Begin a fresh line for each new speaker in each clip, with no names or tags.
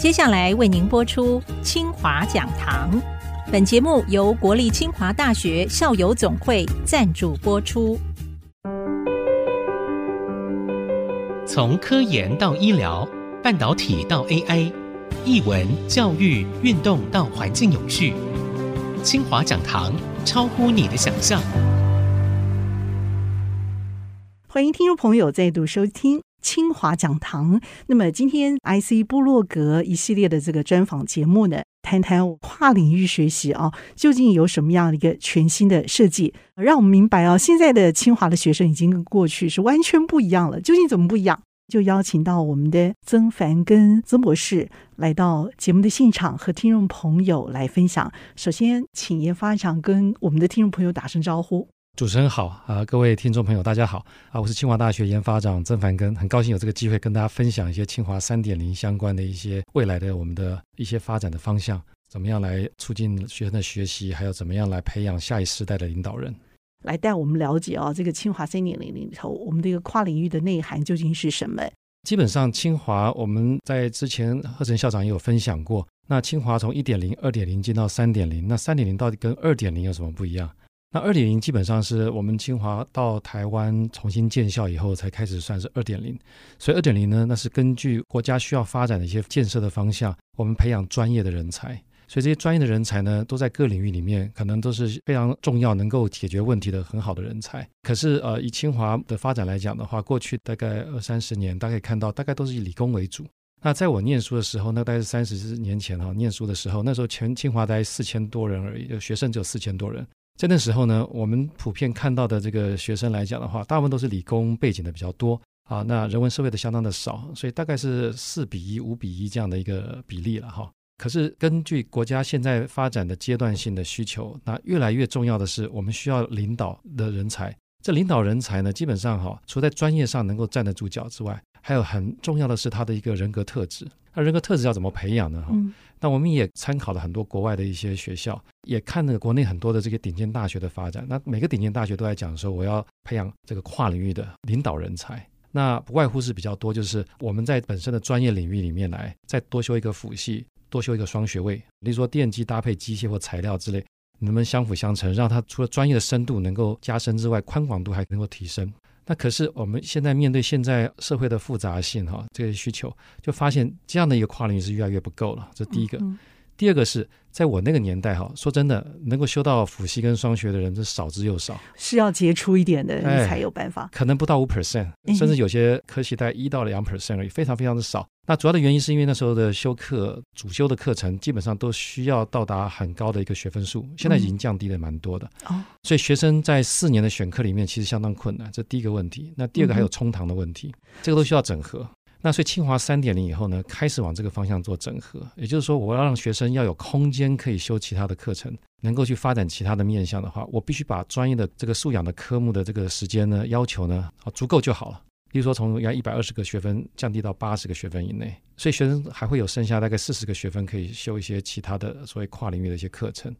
接下来为您播出清华讲堂。本节目由国立清华大学校友总会赞助播出。
从科研到医疗，半导体到 AI，译文、教育、运动到环境永续，清华讲堂超乎你的想象。
欢迎听众朋友再度收听。清华讲堂。那么今天 IC 部落格一系列的这个专访节目呢，谈谈跨领域学习啊，究竟有什么样的一个全新的设计，让我们明白啊，现在的清华的学生已经跟过去是完全不一样了。究竟怎么不一样？就邀请到我们的曾凡跟曾博士来到节目的现场，和听众朋友来分享。首先，请研发长跟我们的听众朋友打声招呼。
主持人好啊，各位听众朋友，大家好啊！我是清华大学研发长曾凡根，很高兴有这个机会跟大家分享一些清华三点零相关的一些未来的我们的一些发展的方向，怎么样来促进学生的学习，还有怎么样来培养下一世代的领导人，
来带我们了解啊，这个清华三点零里头，我们这个跨领域的内涵究竟是什么？
基本上，清华我们在之前贺成校长也有分享过，那清华从一点零、二点零进到三点零，那三点零到底跟二点零有什么不一样？那二点零基本上是我们清华到台湾重新建校以后才开始算是二点零，所以二点零呢，那是根据国家需要发展的一些建设的方向，我们培养专业的人才，所以这些专业的人才呢，都在各领域里面可能都是非常重要，能够解决问题的很好的人才。可是呃，以清华的发展来讲的话，过去大概二三十年，大家可以看到，大概都是以理工为主。那在我念书的时候，那大概是三十年前哈，念书的时候，那时候全清华大概四千多人而已，就学生只有四千多人。在那时候呢，我们普遍看到的这个学生来讲的话，大部分都是理工背景的比较多啊，那人文社会的相当的少，所以大概是四比一、五比一这样的一个比例了哈。可是根据国家现在发展的阶段性的需求，那越来越重要的是，我们需要领导的人才。这领导人才呢，基本上哈，除在专业上能够站得住脚之外，还有很重要的是他的一个人格特质。那人格特质要怎么培养呢？哈、那我们也参考了很多国外的一些学校，也看了国内很多的这个顶尖大学的发展。那每个顶尖大学都在讲说，我要培养这个跨领域的领导人才。那不外乎是比较多，就是我们在本身的专业领域里面来，再多修一个辅系，多修一个双学位，例如说电机搭配机械或材料之类，能不能相辅相成，让他除了专业的深度能够加深之外，宽广度还能够提升。那可是我们现在面对现在社会的复杂性哈，这个需求就发现这样的一个跨领域是越来越不够了。这第一个，嗯嗯、第二个是在我那个年代哈，说真的，能够修到辅系跟双学的人是少之又少，
是要杰出一点的人才有办法，
可能不到五 percent，甚至有些科系在一到两 percent 而已，非常非常的少。那主要的原因是因为那时候的修课主修的课程基本上都需要到达很高的一个学分数，现在已经降低了蛮多的。哦，所以学生在四年的选课里面其实相当困难，这第一个问题。那第二个还有冲堂的问题，这个都需要整合。那所以清华三点零以后呢，开始往这个方向做整合，也就是说，我要让学生要有空间可以修其他的课程，能够去发展其他的面向的话，我必须把专业的这个素养的科目的这个时间呢，要求呢，啊，足够就好了。比如说，从原来一百二十个学分降低到八十个学分以内，所以学生还会有剩下大概四十个学分可以修一些其他的所谓跨领域的一些课程。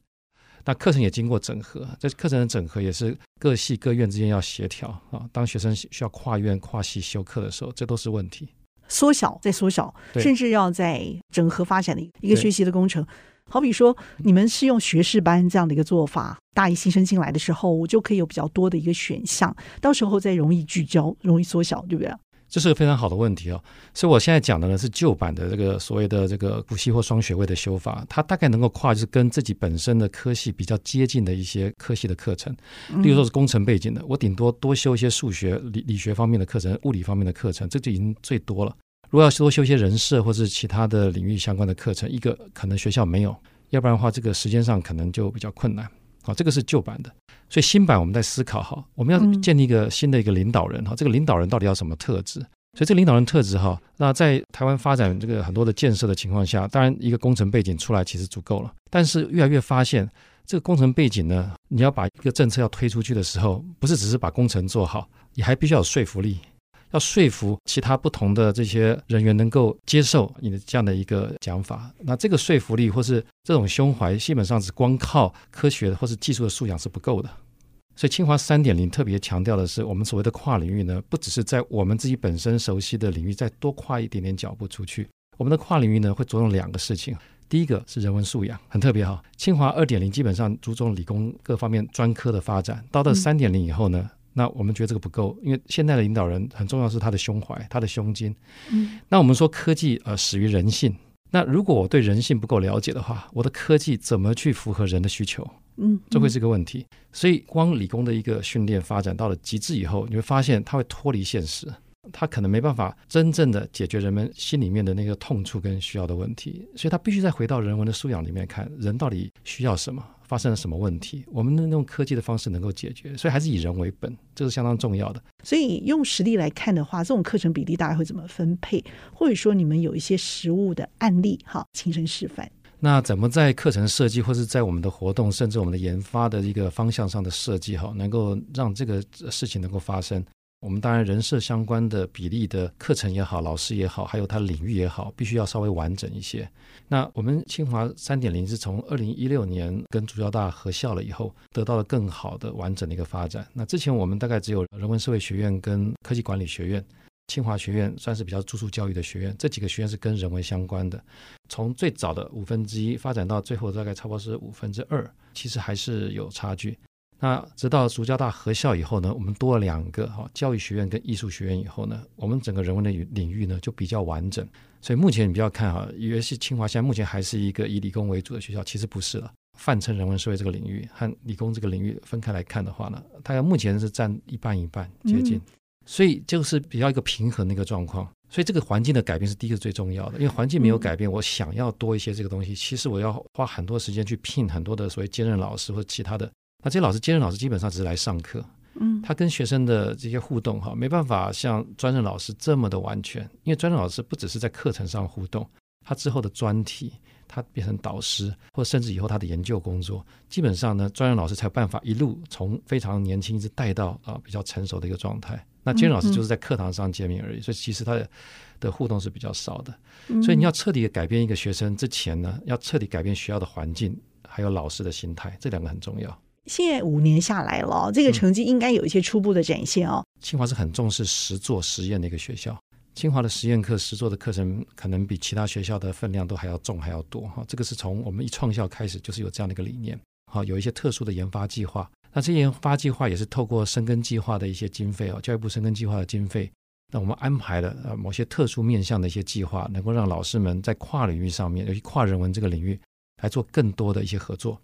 那课程也经过整合，这课程的整合也是各系各院之间要协调啊。当学生需要跨院跨系修课的时候，这都是问题。
缩小再缩小，甚至要在整合发展的一个学习的工程。好比说，你们是用学士班这样的一个做法，大一新生进来的时候，我就可以有比较多的一个选项，到时候再容易聚焦，容易缩小，对不对？
这是个非常好的问题哦。所以我现在讲的呢是旧版的这个所谓的这个辅系或双学位的修法，它大概能够跨就是跟自己本身的科系比较接近的一些科系的课程，例如说是工程背景的，我顶多多修一些数学、理理学方面的课程、物理方面的课程，这就已经最多了。如果要多修一些人事或是其他的领域相关的课程，一个可能学校没有，要不然的话，这个时间上可能就比较困难。好，这个是旧版的，所以新版我们在思考哈，我们要建立一个新的一个领导人哈，这个领导人到底要什么特质？所以这个领导人特质哈，那在台湾发展这个很多的建设的情况下，当然一个工程背景出来其实足够了，但是越来越发现这个工程背景呢，你要把一个政策要推出去的时候，不是只是把工程做好，你还必须要有说服力。要说服其他不同的这些人员能够接受你的这样的一个讲法，那这个说服力或是这种胸怀，基本上是光靠科学或是技术的素养是不够的。所以清华三点零特别强调的是，我们所谓的跨领域呢，不只是在我们自己本身熟悉的领域再多跨一点点脚步出去，我们的跨领域呢会着重两个事情，第一个是人文素养，很特别哈。清华二点零基本上注重理工各方面专科的发展，到了三点零以后呢，那我们觉得这个不够，因为现在的领导人很重要是他的胸怀，他的胸襟。嗯，那我们说科技呃始于人性，那如果我对人性不够了解的话，我的科技怎么去符合人的需求？嗯，这会是个问题。所以，光理工的一个训练发展到了极致以后，你会发现它会脱离现实，它可能没办法真正的解决人们心里面的那个痛处跟需要的问题。所以，它必须再回到人文的素养里面看，人到底需要什么，发生了什么问题，我们能用科技的方式能够解决。所以，还是以人为本，这是相当重要的。
所以，用实力来看的话，这种课程比例大概会怎么分配？或者说，你们有一些实物的案例，哈，亲身示范。
那怎么在课程设计，或是在我们的活动，甚至我们的研发的一个方向上的设计，哈，能够让这个事情能够发生？我们当然人设相关的比例的课程也好，老师也好，还有它领域也好，必须要稍微完整一些。那我们清华三点零是从二零一六年跟主教大合校了以后，得到了更好的完整的一个发展。那之前我们大概只有人文社会学院跟科技管理学院。清华学院算是比较住宿教育的学院，这几个学院是跟人文相关的。从最早的五分之一发展到最后大概差不多是五分之二，其实还是有差距。那直到竹交大合校以后呢，我们多了两个哈教育学院跟艺术学院以后呢，我们整个人文的领域呢就比较完整。所以目前你不要看哈，以为是清华现在目前还是一个以理工为主的学校，其实不是了。泛称人文社会这个领域和理工这个领域分开来看的话呢，大概目前是占一半一半接近。嗯所以就是比较一个平衡的一个状况，所以这个环境的改变是第一个最重要的，因为环境没有改变，我想要多一些这个东西，其实我要花很多时间去聘很多的所谓兼任老师或者其他的，那这些老师兼任老师基本上只是来上课，嗯，他跟学生的这些互动哈，没办法像专任老师这么的完全，因为专任老师不只是在课程上互动，他之后的专题。他变成导师，或甚至以后他的研究工作，基本上呢，专任老师才有办法一路从非常年轻一直带到啊比较成熟的一个状态。那兼任老师就是在课堂上见面而已，嗯嗯，所以其实他的的互动是比较少的。所以你要彻底改变一个学生之前呢，要彻底改变学校的环境，还有老师的心态，这两个很重要。
现在五年下来了，这个成绩应该有一些初步的展现哦。
清华是很重视实作实验的一个学校。清华的实验课、实作的课程，可能比其他学校的分量都还要重，还要多哈。这个是从我们一创校开始就是有这样的一个理念，好，有一些特殊的研发计划。那这些研发计划也是透过深耕计划的一些经费哦，教育部深耕计划的经费，那我们安排了呃某些特殊面向的一些计划，能够让老师们在跨领域上面，尤其跨人文这个领域来做更多的一些合作。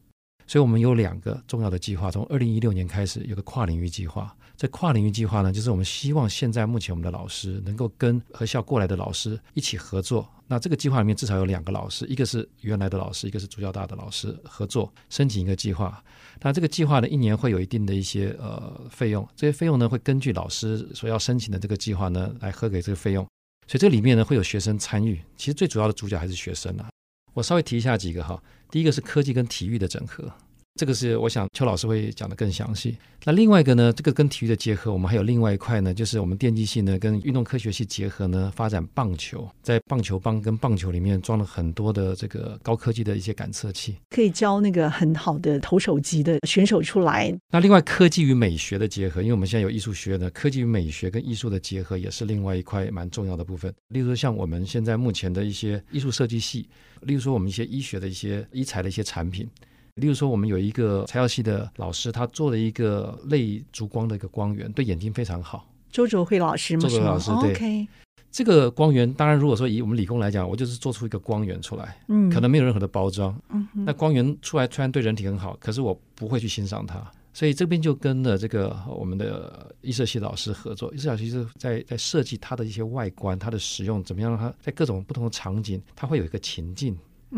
所以我们有两个重要的计划，从二零一六年开始有个跨领域计划。这跨领域计划呢，就是我们希望现在目前我们的老师能够跟合校过来的老师一起合作。那这个计划里面至少有两个老师，一个是原来的老师，一个是主教大的老师合作申请一个计划。那这个计划呢，一年会有一定的一些呃费用，这些费用呢会根据老师所要申请的这个计划呢来核给这个费用。所以这里面呢会有学生参与，其实最主要的主角还是学生啊。我稍微提一下几个哈，第一个是科技跟体育的整合。这个是我想邱老师会讲得更详细。那另外一个呢，这个跟体育的结合，我们还有另外一块呢，就是我们电机系呢跟运动科学系结合呢，发展棒球，在棒球棒跟棒球里面装了很多的这个高科技的一些感测器，
可以教那个很好的投手级的选手出来。
那另外科技与美学的结合，因为我们现在有艺术学院的科技与美学跟艺术的结合，也是另外一块蛮重要的部分。例如说像我们现在目前的一些艺术设计系，例如说我们一些医学的一些医材的一些产品。例如说，我们有一个材料系的老师，他做了一个类烛光的一个光源，对眼睛非常好。
周卓慧老师吗？
周卓辉老师，对。
Okay.
这个光源，当然如果说以我们理工来讲，我就是做出一个光源出来，嗯，可能没有任何的包装，嗯，那光源出来虽然对人体很好，可是我不会去欣赏它，所以这边就跟了这个我们的艺设系老师合作，艺设老师是在在设计它的一些外观，它的使用怎么样让它在各种不同的场景，它会有一个情境。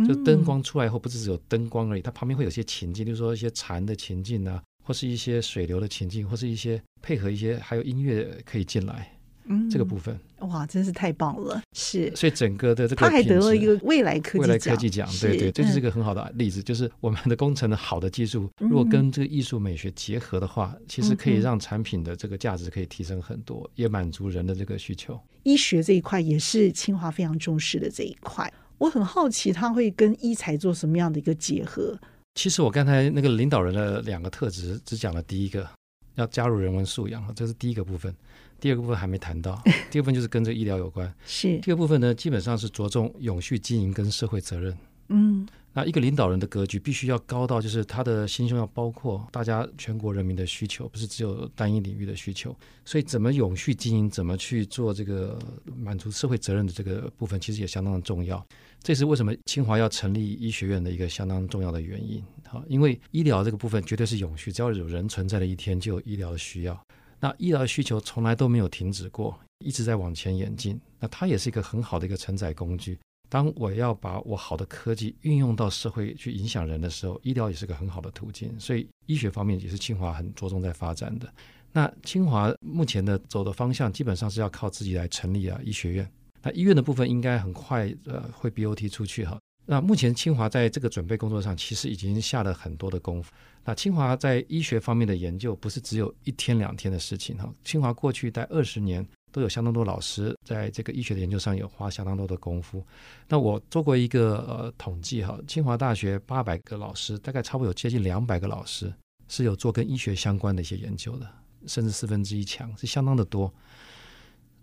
就灯光出来以后，不只是只有灯光而已，它旁边会有些情境，就是说一些蝉的情境啊，或是一些水流的情境，或是一些配合一些还有音乐可以进来，嗯，这个部分。
哇，真是太棒了，是。
所以整个的这个，
他还得了一个未来科技奖，
未来科技奖，对对，这是一个很好的例子，就是我们的工程的好的技术，如果跟这个艺术美学结合的话，其实可以让产品的这个价值可以提升很多，也满足人的这个需求。
医学这一块也是清华非常重视的这一块。我很好奇，他会跟医材做什么样的一个结合？
其实我刚才那个领导人的两个特质，只讲了第一个，要加入人文素养，这是第一个部分。第二个部分还没谈到，第二部分就是跟这个医疗有关。
是
第二部分呢，基本上是着重永续经营跟社会责任。
嗯。
那一个领导人的格局必须要高到，就是他的心胸要包括大家全国人民的需求，不是只有单一领域的需求。所以，怎么永续经营，怎么去做这个满足社会责任的这个部分，其实也相当的重要。这是为什么清华要成立医学院的一个相当重要的原因。好，因为医疗这个部分绝对是永续，只要有人存在的一天，就有医疗的需要。那医疗的需求从来都没有停止过，一直在往前演进。那它也是一个很好的一个承载工具。当我要把我好的科技运用到社会去影响人的时候，医疗也是个很好的途径。所以医学方面也是清华很着重在发展的。那清华目前的走的方向基本上是要靠自己来成立啊医学院。那医院的部分应该很快呃会 BOT 出去哈。那目前清华在这个准备工作上其实已经下了很多的功夫。那清华在医学方面的研究不是只有一天两天的事情哈。清华过去待二十年。都有相当多老师在这个医学的研究上有花相当多的功夫。那我做过一个呃统计哈，清华大学八百个老师，大概差不多有接近两百个老师是有做跟医学相关的一些研究的，甚至四分之一强，是相当的多。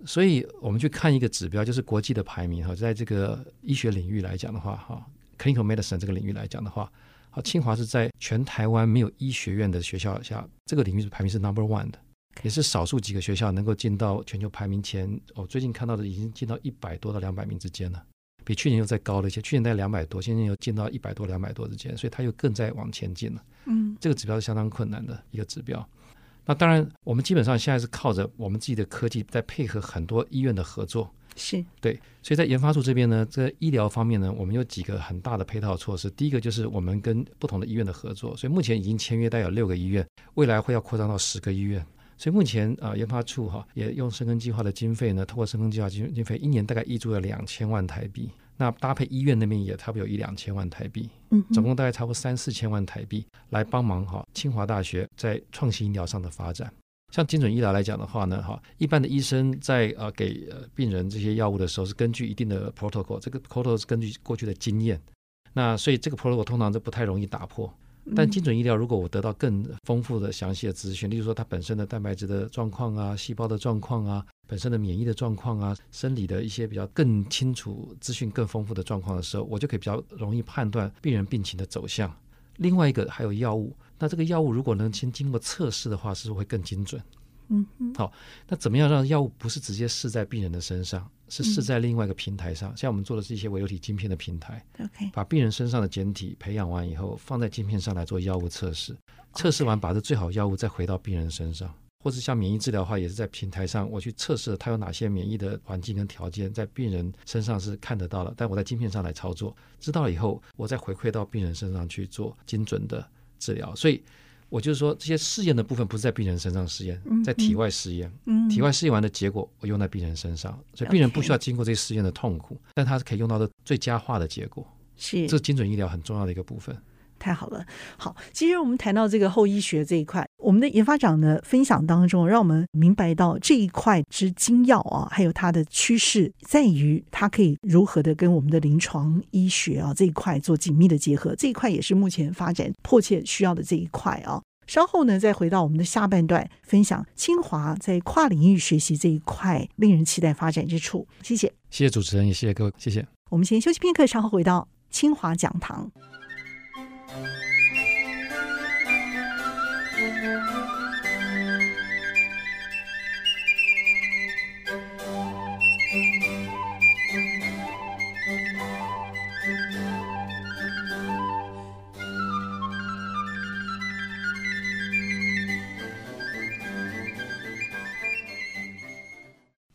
所以我们去看一个指标，就是国际的排名哈，在这个医学领域来讲的话哈，clinical medicine 这个领域来讲的话，好，清华是在全台湾没有医学院的学校下，这个领域的排名是 number one 的。也是少数几个学校能够进到全球排名前。哦，最近看到的已经进到一百多到两百名之间了，比去年又再高了一些。去年在两百多，现在又进到一百多、两百多之间，所以它又更在往前进了。嗯，这个指标是相当困难的一个指标。那当然，我们基本上现在是靠着我们自己的科技在配合很多医院的合作。
是
对，所以在研发处这边呢，在医疗方面呢，我们有几个很大的配套措施。第一个就是我们跟不同的医院的合作，所以目前已经签约带有六个医院，未来会要扩张到十个医院。所以目前啊、呃，研发处哈也用深耕计划的经费呢，通过深耕计划经经费，一年大概挹注了两千万台币。那搭配医院那边也差不多有一两千万台币，嗯，总共大概差不多三四千万台币来帮忙哈清华大学在创新医疗上的发展。像精准医疗来讲的话呢，哈，一般的医生在呃给呃病人这些药物的时候是根据一定的 protocol，这个 protocol 是根据过去的经验，那所以这个 protocol 通常都不太容易打破。但精准医疗，如果我得到更丰富的、详细的资讯，例如说它本身的蛋白质的状况啊、细胞的状况啊、本身的免疫的状况啊、生理的一些比较更清楚、资讯更丰富的状况的时候，我就可以比较容易判断病人病情的走向。另外一个还有药物，那这个药物如果能先经过测试的话，是不是会更精准？嗯，好，那怎么样让药物不是直接试在病人的身上，是试在另外一个平台上？嗯、像我们做的是一些微流体晶片的平台，OK，把病人身上的简体培养完以后，放在晶片上来做药物测试，测试完把这最好药物再回到病人身上，或者像免疫治疗的话，也是在平台上我去测试它有哪些免疫的环境跟条件，在病人身上是看得到的，但我在晶片上来操作，知道了以后，我再回馈到病人身上去做精准的治疗，所以。我就是说，这些试验的部分不是在病人身上试验，在体外试验。嗯，体外试验完的结果，我用在病人身上，所以病人不需要经过这些试验的痛苦，但他是可以用到的最佳化的结果。是，这是精准医疗很重要的一个部分。
太好了，好，其实我们谈到这个后医学这一块，我们的研发长的分享当中，让我们明白到这一块之精要啊，还有它的趋势在于它可以如何的跟我们的临床医学啊这一块做紧密的结合，这一块也是目前发展迫切需要的这一块啊。稍后呢，再回到我们的下半段，分享清华在跨领域学习这一块令人期待发展之处。谢谢，
谢谢主持人，也谢谢各位，谢谢。
我们先休息片刻，稍后回到清华讲堂。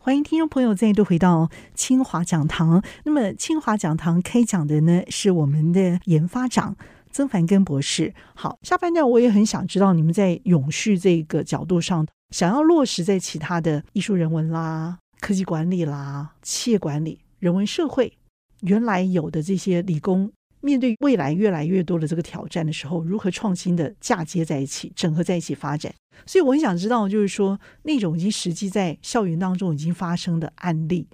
欢迎听众朋友再度回到清华讲堂。那么，清华讲堂开讲的呢，是我们的研发长曾凡根博士。好，下半段我也很想知道你们在永续这个角度上，想要落实在其他的艺术人文啦、科技管理啦、企业管理、人文社会，原来有的这些理工。面对未来越来越多的这个挑战的时候，如何创新的嫁接在一起、整合在一起发展？所以我很想知道，就是说那种已经实际在校园当中已经发生的案例。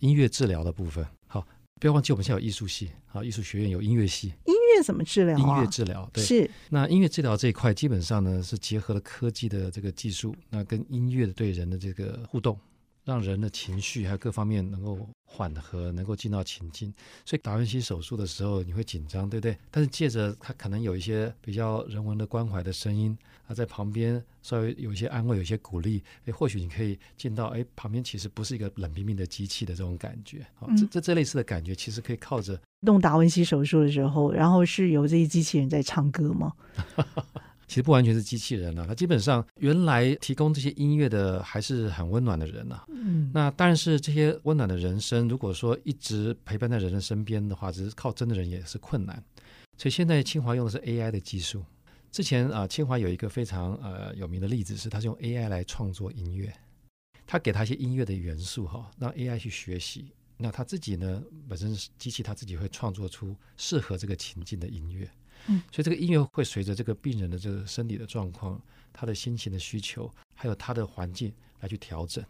音乐治疗的部分，好，不要忘记我们现在有艺术系，好，艺术学院有音乐系。
乐怎么治疗啊？
音乐治疗，对，
是。
那音乐治疗这一块，基本上呢是结合了科技的这个技术，那跟音乐对人的这个互动。让人的情绪还有各方面能够缓和，能够进到情境。所以达文西手术的时候你会紧张，对不对？但是借着他可能有一些比较人文的关怀的声音，他在旁边稍微有一些安慰，有一些鼓励，诶，或许你可以进到诶旁边其实不是一个冷冰冰的机器的这种感觉。好，这这这类似的感觉其实可以靠着
动达文西手术的时候，然后是由这些机器人在唱歌吗？
其实不完全是机器人啊，它基本上原来提供这些音乐的还是很温暖的人啊。嗯，那但是这些温暖的人生，如果说一直陪伴在人的身边的话，只是靠真的人也是困难。所以现在清华用的是 AI 的技术。之前啊，清华有一个非常呃有名的例子是，他是用 AI 来创作音乐，他给他一些音乐的元素哈，让 AI 去学习。那他自己呢，本身是机器，他自己会创作出适合这个情境的音乐。嗯，所以这个音乐会随着这个病人的这个身体的状况、他的心情的需求，还有他的环境来去调整。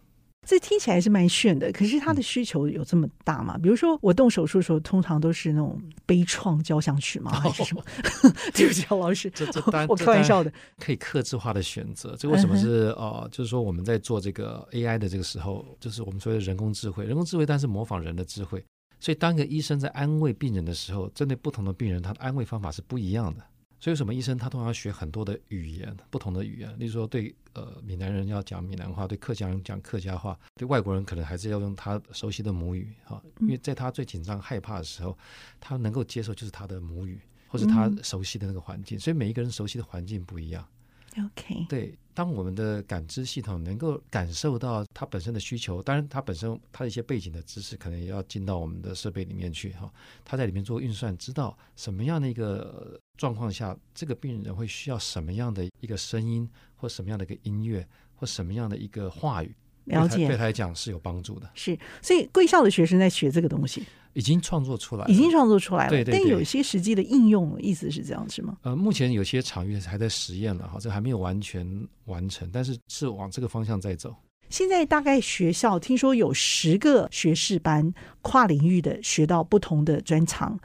这听起来是蛮炫的，可是他的需求有这么大吗？嗯、比如说我动手术的时候，通常都是那种悲怆交响曲吗？还是什么？哦、对不起，老师，
这这 单
我开玩笑的，
可以克制化的选择。这为什么是呃、嗯，就是说我们在做这个 AI 的这个时候，就是我们所谓的人工智慧，人工智慧，但是模仿人的智慧。所以，当一个医生在安慰病人的时候，针对不同的病人，他的安慰方法是不一样的。所以，为什么医生他通常要学很多的语言，不同的语言？例如说，对呃闽南人要讲闽南话，对客家人讲客家话，对外国人可能还是要用他熟悉的母语哈。因为在他最紧张害怕的时候，他能够接受就是他的母语，或是他熟悉的那个环境。所以，每一个人熟悉的环境不一样。
OK，
对，当我们的感知系统能够感受到它本身的需求，当然它本身它的一些背景的知识可能也要进到我们的设备里面去哈，它在里面做运算，知道什么样的一个状况下，这个病人会需要什么样的一个声音，或什么样的一个音乐，或什么样的一个话语。
了解，
对他来讲是有帮助的。
是，所以贵校的学生在学这个东西，
已经创作出来了，
已经创作出来了。
对对对，
但有一些实际的应用，意思是这样是吗？
呃，目前有些场域还在实验了哈，这还没有完全完成，但是是往这个方向在走。
现在大概学校听说有十个学士班，跨领域的学到不同的专长。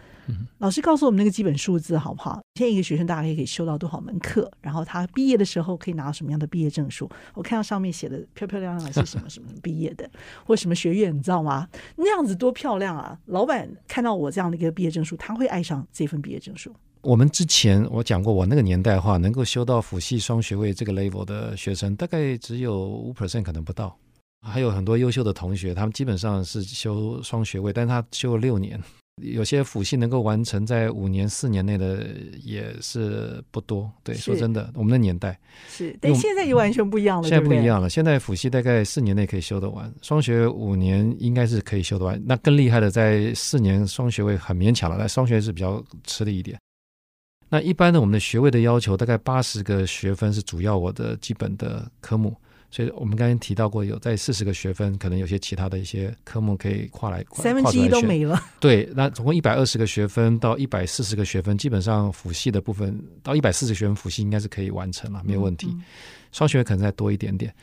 老师告诉我们那个基本数字好不好？现在一个学生大概可以修到多少门课？然后他毕业的时候可以拿到什么样的毕业证书？我看到上面写的漂漂亮亮的是什么什么毕业的，或什么学院，你知道吗？那样子多漂亮啊！老板看到我这样的一个毕业证书，他会爱上这份毕业证书。
我们之前我讲过，我那个年代的话，能够修到辅系双学位这个 level 的学生，大概只有五 percent 可能不到。还有很多优秀的同学，他们基本上是修双学位，但他修了六年。有些辅系能够完成在五年、四年内的也是不多。对，说真的，我们的年代
是，但现在就完全不一样了。
现在不一样了，现在辅系大概四年内可以修得完，双学五年应该是可以修得完。那更厉害的，在四年双学位很勉强了，但双学位是比较吃力一点。那一般的我们的学位的要求大概八十个学分是主要我的基本的科目。所以我们刚才提到过，有在四十个学分，可能有些其他的一些科目可以跨来跨。
三分之一都没了。
对，那总共一百二十个学分到一百四十个学分，基本上辅系的部分到一百四十学分辅系应该是可以完成了，没有问题。嗯嗯、双学位可能再多一点点。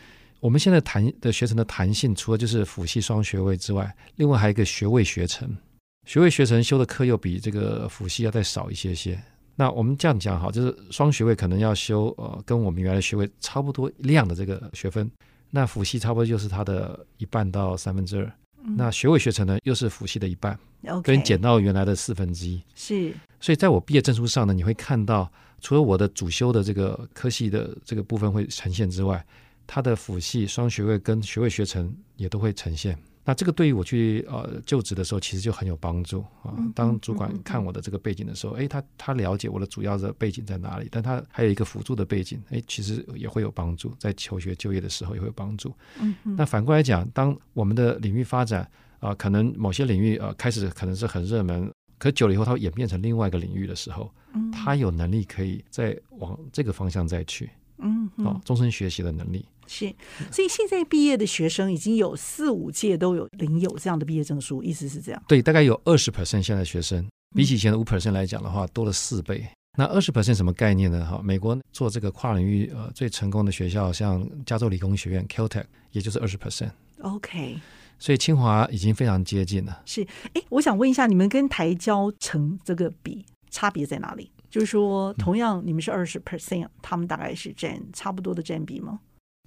我们现在弹的学程的弹性，除了就是辅系双学位之外，另外还有一个学位学程。学位学程修的课又比这个辅系要再少一些些。那我们这样讲哈，就是双学位可能要修呃，跟我们原来学位差不多量的这个学分，那辅系差不多就是它的一半到三分之二，嗯，那学位学成呢又是辅系的一半，可以减到原来的四分之一。
是，
所以在我毕业证书上呢，你会看到除了我的主修的这个科系的这个部分会呈现之外，它的辅系双学位跟学位学成也都会呈现。那这个对于我去呃就职的时候，其实就很有帮助啊。当主管看我的这个背景的时候，哎，他他了解我的主要的背景在哪里，但他还有一个辅助的背景，哎，其实也会有帮助，在求学就业的时候也会有帮助。嗯，那反过来讲，当我们的领域发展啊、呃，可能某些领域呃开始可能是很热门，可久了以后它会演变成另外一个领域的时候，他有能力可以再往这个方向再去。嗯，哦，终身学习的能力。
是，所以现在毕业的学生已经有四五届都有领有这样的毕业证书，意思是这样？
对，大概有二十 percent 现在学生，比起以前的五 percent 来讲的话，多了四倍。那二十 percent 什么概念呢？哈，美国做这个跨领域呃最成功的学校，像加州理工学院 Caltech，也就是二十 percent。
OK，
所以清华已经非常接近了。
是，哎，我想问一下，你们跟台交成这个比，差别在哪里？就是说，同样你们是二十 percent，他们大概是占差不多的占比吗？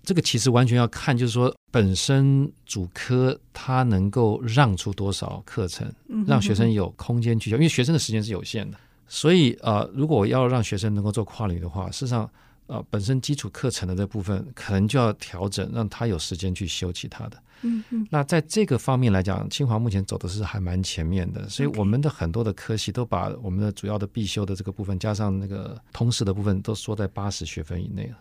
这个其实完全要看，就是说本身主科它能够让出多少课程，让学生有空间去教，因为学生的时间是有限的，所以呃，如果要让学生能够做跨领域的话，事实上呃，本身基础课程的这部分可能就要调整，让他有时间去修其他的。嗯嗯。那在这个方面来讲，清华目前走的是还蛮前面的，所以我们的很多的科系都把我们的主要的必修的这个部分加上那个通识的部分都缩在八十学分以内了。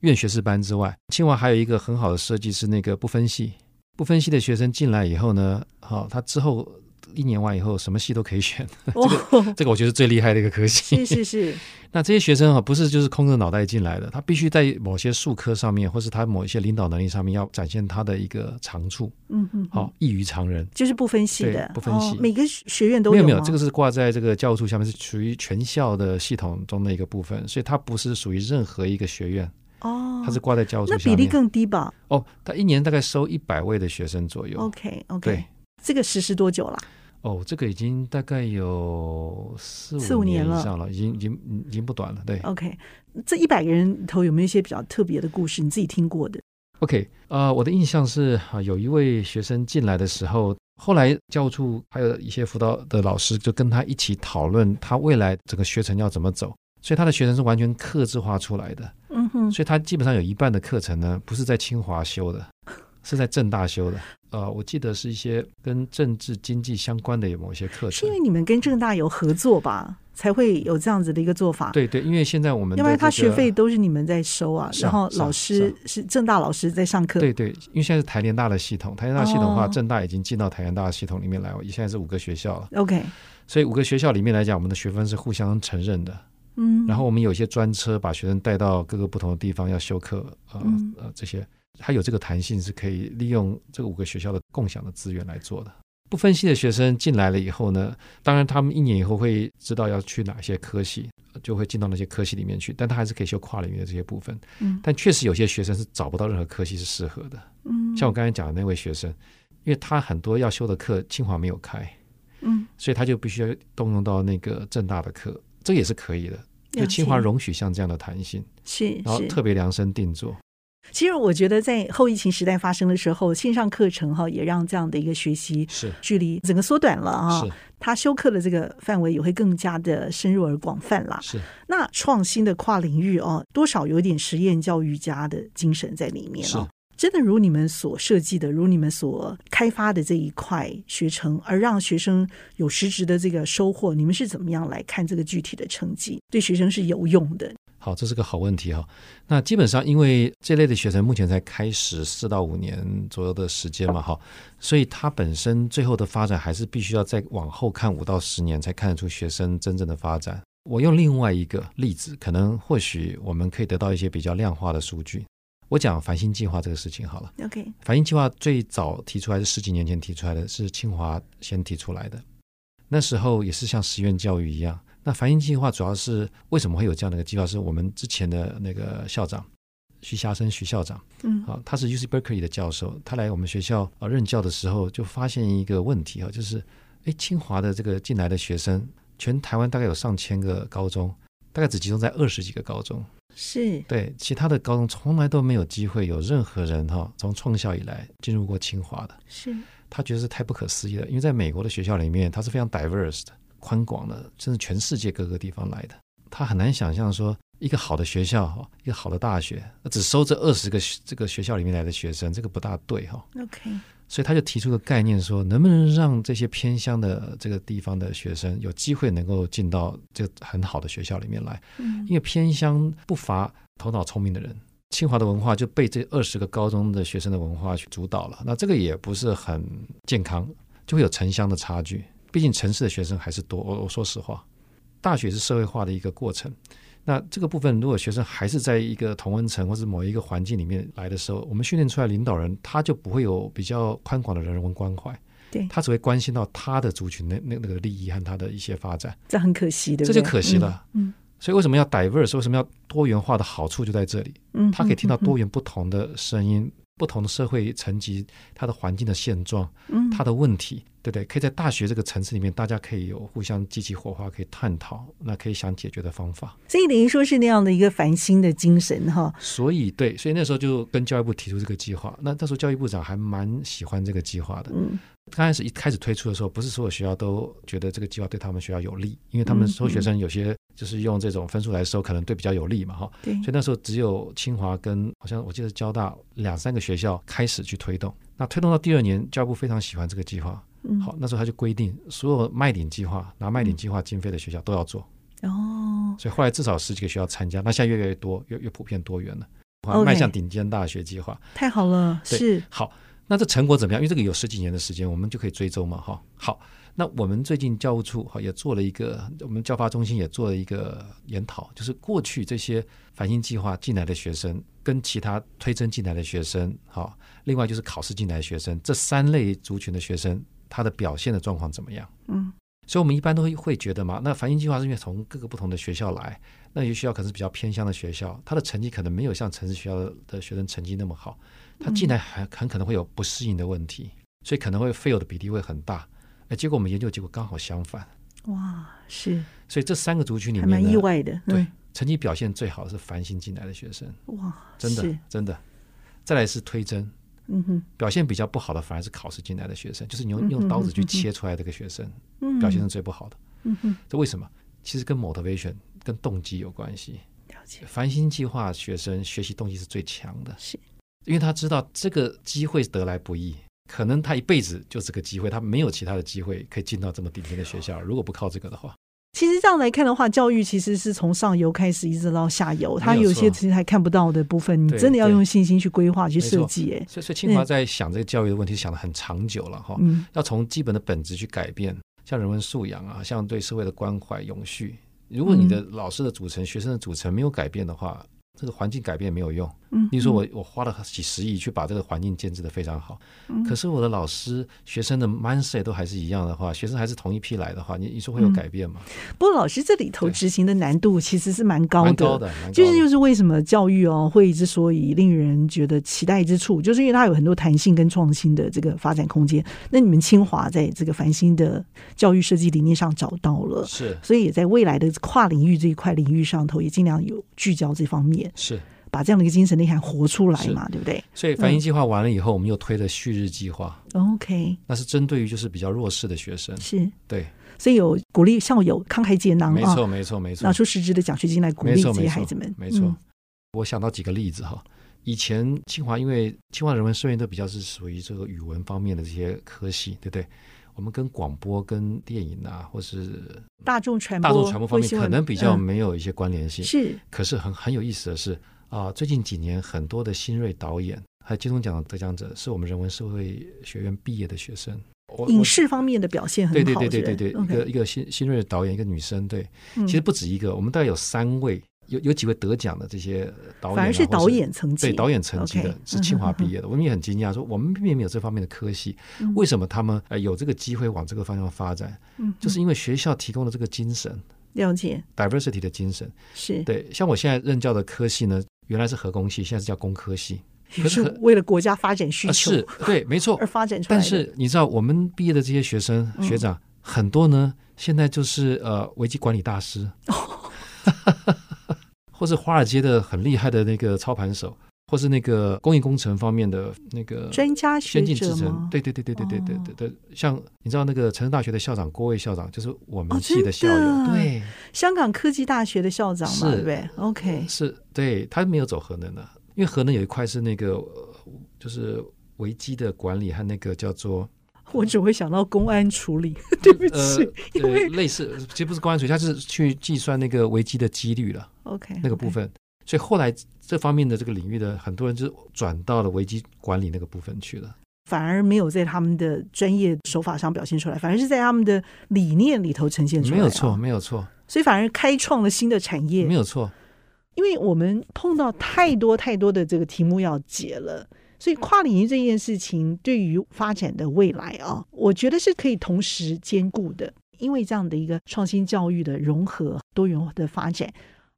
院学士班之外，清华还有一个很好的设计是那个不分系，不分系的学生进来以后呢，好，他之后一年完以后什么系都可以选，哦、这个这个我觉得最厉害的一个科系。
是是是。
那这些学生啊，不是就是空着脑袋进来的，他必须在某些术科上面，或是他某一些领导能力上面，要展现他的一个长处。嗯嗯。好，异于常人。
就是不分系的，
不分系，
哦，每个学院都有。
没有没有，这个是挂在这个教务处下面，是属于全校的系统中的一个部分，所以它不是属于任何一个学院。哦，他是挂在教务处，
那比例更低吧？
哦，他一年大概收一百位的学生左右。
OK OK，对，这个实施多久了？
哦，这个已经大概有四五年以上了，已经已经已经不短了。对
，OK，这一百个人头有没有一些比较特别的故事？你自己听过的
？OK，呃，我的印象是啊，有一位学生进来的时候，后来教务处还有一些辅导的老师就跟他一起讨论他未来整个学程要怎么走。所以他的学生是完全克制化出来的，嗯哼，所以他基本上有一半的课程呢，不是在清华修的，是在正大修的。呃，我记得是一些跟政治经济相关的有某些课程。
是因为你们跟正大有合作吧，才会有这样子的一个做法？
对对，因为现在我们、这个，
因为他学费都是你们在收啊，然后老师是正大老师在上课。
对对，因为现在是台联大的系统，台联大系统的话，哦、政大已经进到台联大的系统里面来，现在是五个学校了。OK，所以五个学校里面来讲，我们的学分是互相承认的。嗯，然后我们有一些专车把学生带到各个不同的地方要修课，呃、嗯、呃，这些它有这个弹性是可以利用这个五个学校的共享的资源来做的。不分系的学生进来了以后呢，当然他们一年以后会知道要去哪些科系，就会进到那些科系里面去，但他还是可以修跨领域的这些部分。嗯，但确实有些学生是找不到任何科系是适合的。嗯，像我刚才讲的那位学生，因为他很多要修的课清华没有开，嗯，所以他就必须要动用到那个正大的课，这也是可以的。就清华容许像这样的弹性，是，然后特别量身定做。
其实我觉得，在后疫情时代发生的时候，线上课程哈也让这样的一个学习是距离整个缩短了啊。是，他修课的这个范围也会更加的深入而广泛啦。是，那创新的跨领域哦，多少有点实验教育家的精神在里面哦。真的如你们所设计的，如你们所开发的这一块学程，而让学生有实质的这个收获，你们是怎么样来看这个具体的成绩？对学生是有用的。
好，这是个好问题哈。那基本上，因为这类的学程目前才开始四到五年左右的时间嘛，哈，所以它本身最后的发展还是必须要再往后看五到十年，才看得出学生真正的发展。我用另外一个例子，可能或许我们可以得到一些比较量化的数据。我讲繁星计划这个事情好了。OK，繁星计划最早提出来是十几年前提出来的，是清华先提出来的。那时候也是像实验教育一样。那繁星计划主要是为什么会有这样的一个计划？是我们之前的那个校长徐霞生徐校长，嗯，啊，他是 UC Berkeley 的教授，他来我们学校啊任教的时候就发现一个问题啊，就是哎，清华的这个进来的学生，全台湾大概有上千个高中，大概只集中在二十几个高中。是对，其他的高中从来都没有机会有任何人哈，从创校以来进入过清华的。是，他觉得是太不可思议了，因为在美国的学校里面，它是非常 diverse 的、宽广的，甚至全世界各个地方来的。他很难想象说，一个好的学校哈，一个好的大学，只收这二十个这个学校里面来的学生，这个不大对哈。OK。所以他就提出个概念说，能不能让这些偏乡的这个地方的学生有机会能够进到这个很好的学校里面来？嗯，因为偏乡不乏头脑聪明的人，清华的文化就被这二十个高中的学生的文化去主导了。那这个也不是很健康，就会有城乡的差距。毕竟城市的学生还是多。我我说实话，大学是社会化的一个过程。那这个部分，如果学生还是在一个同温层或者某一个环境里面来的时候，我们训练出来领导人，他就不会有比较宽广的人文关怀，对，他只会关心到他的族群那那那个利益和他的一些发展，
这很可惜的，
这就可惜了。嗯，所以为什么要 diverse？为什么要多元化的好处就在这里？嗯，他可以听到多元不同的声音，不同的社会层级，它的环境的现状，
嗯，
它的问题，对不对？可以在大学这个层次里面，大家可以有互相激起火花，可以探讨，那可以想解决的方法。
所以等于说是那样的一个繁星的精神哈。
所以对，所以那时候就跟教育部提出这个计划。那那时候教育部长还蛮喜欢这个计划的。
嗯，
刚开始一开始推出的时候，不是所有学校都觉得这个计划对他们学校有利，因为他们收学生有些就是用这种分数来收，可能对比较有利嘛哈。
对。
所以那时候只有清华跟好像我记得交大两三个学校开始去推动。那推动到第二年，教育部非常喜欢这个计划。嗯，好，那时候他就规定，所有卖点计划拿卖点计划经费的学校都要做。
哦，
所以后来至少十几个学校参加，那现在越来越多，越越普遍多元了，
迈
向顶尖大学计划。
太好了，是
好。那这成果怎么样？因为这个有十几年的时间，我们就可以追踪嘛，哈。好，那我们最近教务处哈也做了一个，我们教发中心也做了一个研讨，就是过去这些繁星计划进来的学生，跟其他推甄进来的学生，哈，另外就是考试进来的学生，这三类族群的学生。他的表现的状况怎么样？
嗯，
所以我们一般都会会觉得嘛，那繁星计划是因为从各个不同的学校来，那有些学校可能是比较偏乡的学校，他的成绩可能没有像城市学校的学生成绩那么好，他进来还很可能会有不适应的问题，所以可能会 fail 的比例会很大。哎，结果我们研究结果刚好相反。
哇，是，
所以这三个族群里面
还蛮意外的，
对，成绩表现最好的是繁星进来的学生。
哇，
真的真的，再来是推甄。
嗯哼，
表现比较不好的反而是考试进来的学生，就是你用用刀子去切出来的这个学生，表现是最不好的。
嗯哼，
这为什么？其实跟 motivation 跟动机有关系。
了解。
繁星计划学生学习动机是最强的，
是
因为他知道这个机会得来不易，可能他一辈子就这个机会，他没有其他的机会可以进到这么顶尖的学校。如果不靠这个的话。
其实这样来看的话，教育其实是从上游开始一直到下游，它有些其实还看不到的部分，你真的要用信心去规划、去设计。哎，
所以，所以清华在想这个教育的问题，想得很长久了哈。
嗯，
要从基本的本质去改变，像人文素养啊，像对社会的关怀、永续。如果你的老师的组成、学生的组成没有改变的话，这个环境改变没有用。嗯，你说我我花了几十亿去把这个环境建制的非常好，嗯，可是我的老师、学生的 mindset 都还是一样的话，学生还是同一批来的话，你你说会有改变吗？
嗯、不过老师这里头执行的难度其实是蛮高的，
高的，
就是就是为什么教育哦会之所以令人觉得期待之处，就是因为它有很多弹性跟创新的这个发展空间。那你们清华在这个繁星的教育设计理念上找到了，
是，
所以也在未来的跨领域这一块领域上头也尽量有聚焦这方面，
是。
把这样的一个精神内涵活出来嘛，对不对？
所以繁星计划完了以后，我们又推了旭日计划。
OK，
那是针对于就是比较弱势的学生，
是
对，
所以有鼓励校友慷慨解囊，
没错没错没错，
拿出实质的奖学金来鼓励这些孩子们。
没错，我想到几个例子哈。以前清华因为清华人文社院都比较是属于这个语文方面的这些科系，对不对？我们跟广播、跟电影啊，或是
大众传播、
大众传播方面，可能比较没有一些关联性。
是，
可是很很有意思的是。啊，最近几年很多的新锐导演，还有金钟奖的得奖者，是我们人文社会学院毕业的学生。
影视方面的表现很好，
对对对对对对，一个？一个新新锐的导演，一个女生，对，其实不止一个，我们大概有三位，有有几位得奖的这些导演，
反而是导演层级，
对导演层级的，是清华毕业的，我们也很惊讶，说我们并没有这方面的科系，为什么他们呃有这个机会往这个方向发展？就是因为学校提供了这个精神，
了解。
diversity 的精神，
是。
对，像我现在任教的科系呢。原来是核工系，现在是叫工科系，可是
为了国家发展需求，
是对，没错，
而发展出来。
但是你知道，我们毕业的这些学生学长很多呢，现在就是呃危机管理大师，或是华尔街的很厉害的那个操盘手，或是那个工业工程方面的那个
专家学者，
先进制程，对对对对对对对对对。像你知道那个成城大学的校长郭卫校长，就是我们系的校友，对，
香港科技大学的校长嘛，对不对？OK，
是。对，他没有走核能的，因为核能有一块是那个就是危机的管理和那个叫做，
我只会想到公安处理，对不起，呃、因为
类似其实不是公安处理，他是去计算那个危机的几率了。
OK，
那个部分.所以后来这方面的这个领域的很多人就转到了危机管理那个部分去了，
反而没有在他们的专业手法上表现出来，反而是在他们的理念里头呈现出来，啊，没有错，
没有错，
所以反而开创了新的产业，
没有错。
因为我们碰到太多太多的这个题目要解了，所以跨领域这件事情对于发展的未来啊，我觉得是可以同时兼顾的。因为这样的一个创新教育的融合、多元化的发展，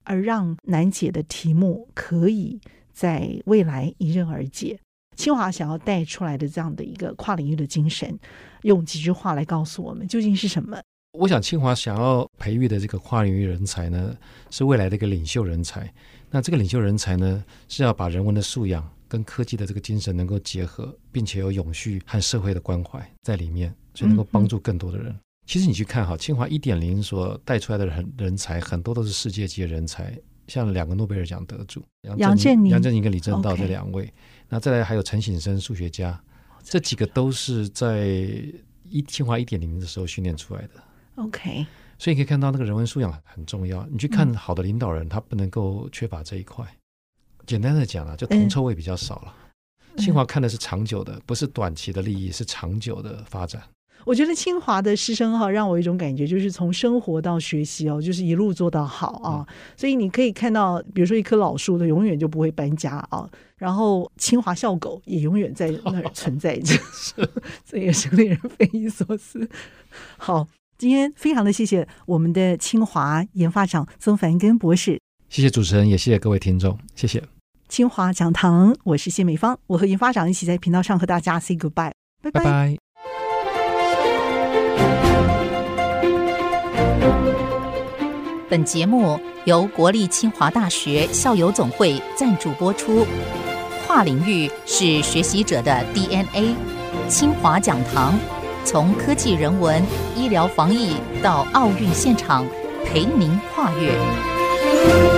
而让难解的题目可以在未来迎刃而解。清华想要带出来的这样的一个跨领域的精神，用几句话来告诉我们究竟是什么？
我想清华想要培育的这个跨领域人才呢，是未来的一个领袖人才。那这个领袖人才呢，是要把人文的素养跟科技的这个精神能够结合，并且有永续和社会的关怀在里面，所以能够帮助更多的人。其实你去看哈，清华一点零所带出来的人人才，很多都是世界级的人才，像两个诺贝尔奖得主杨振宁、杨振宁跟李政道这两位，那再来还有陈省身数学家，这几个都是在一清华一点零的时候训练出来的。
OK，
所以你可以看到那个人文素养很重要。你去看好的领导人，嗯、他不能够缺乏这一块。简单的讲啊，就铜臭味比较少了。嗯、清华看的是长久的，不是短期的利益，是长久的发展。
我觉得清华的师生哈，让我一种感觉，就是从生活到学习哦，就是一路做到好啊。嗯、所以你可以看到，比如说一棵老树，它永远就不会搬家啊。然后清华校狗也永远在那儿存在着，这也是令人匪夷所思。好，今天非常的谢谢我们的清华研发长曾凡根博士，
谢谢主持人，也谢谢各位听众，谢谢。
清华讲堂，我是谢美芳，我和研发长一起在频道上和大家 say goodbye，拜拜。拜拜。
本节目由国立清华大学校友总会赞助播出。跨领域是学习者的 DNA。清华讲堂，从科技、人文、医疗、防疫到奥运现场，陪您跨越。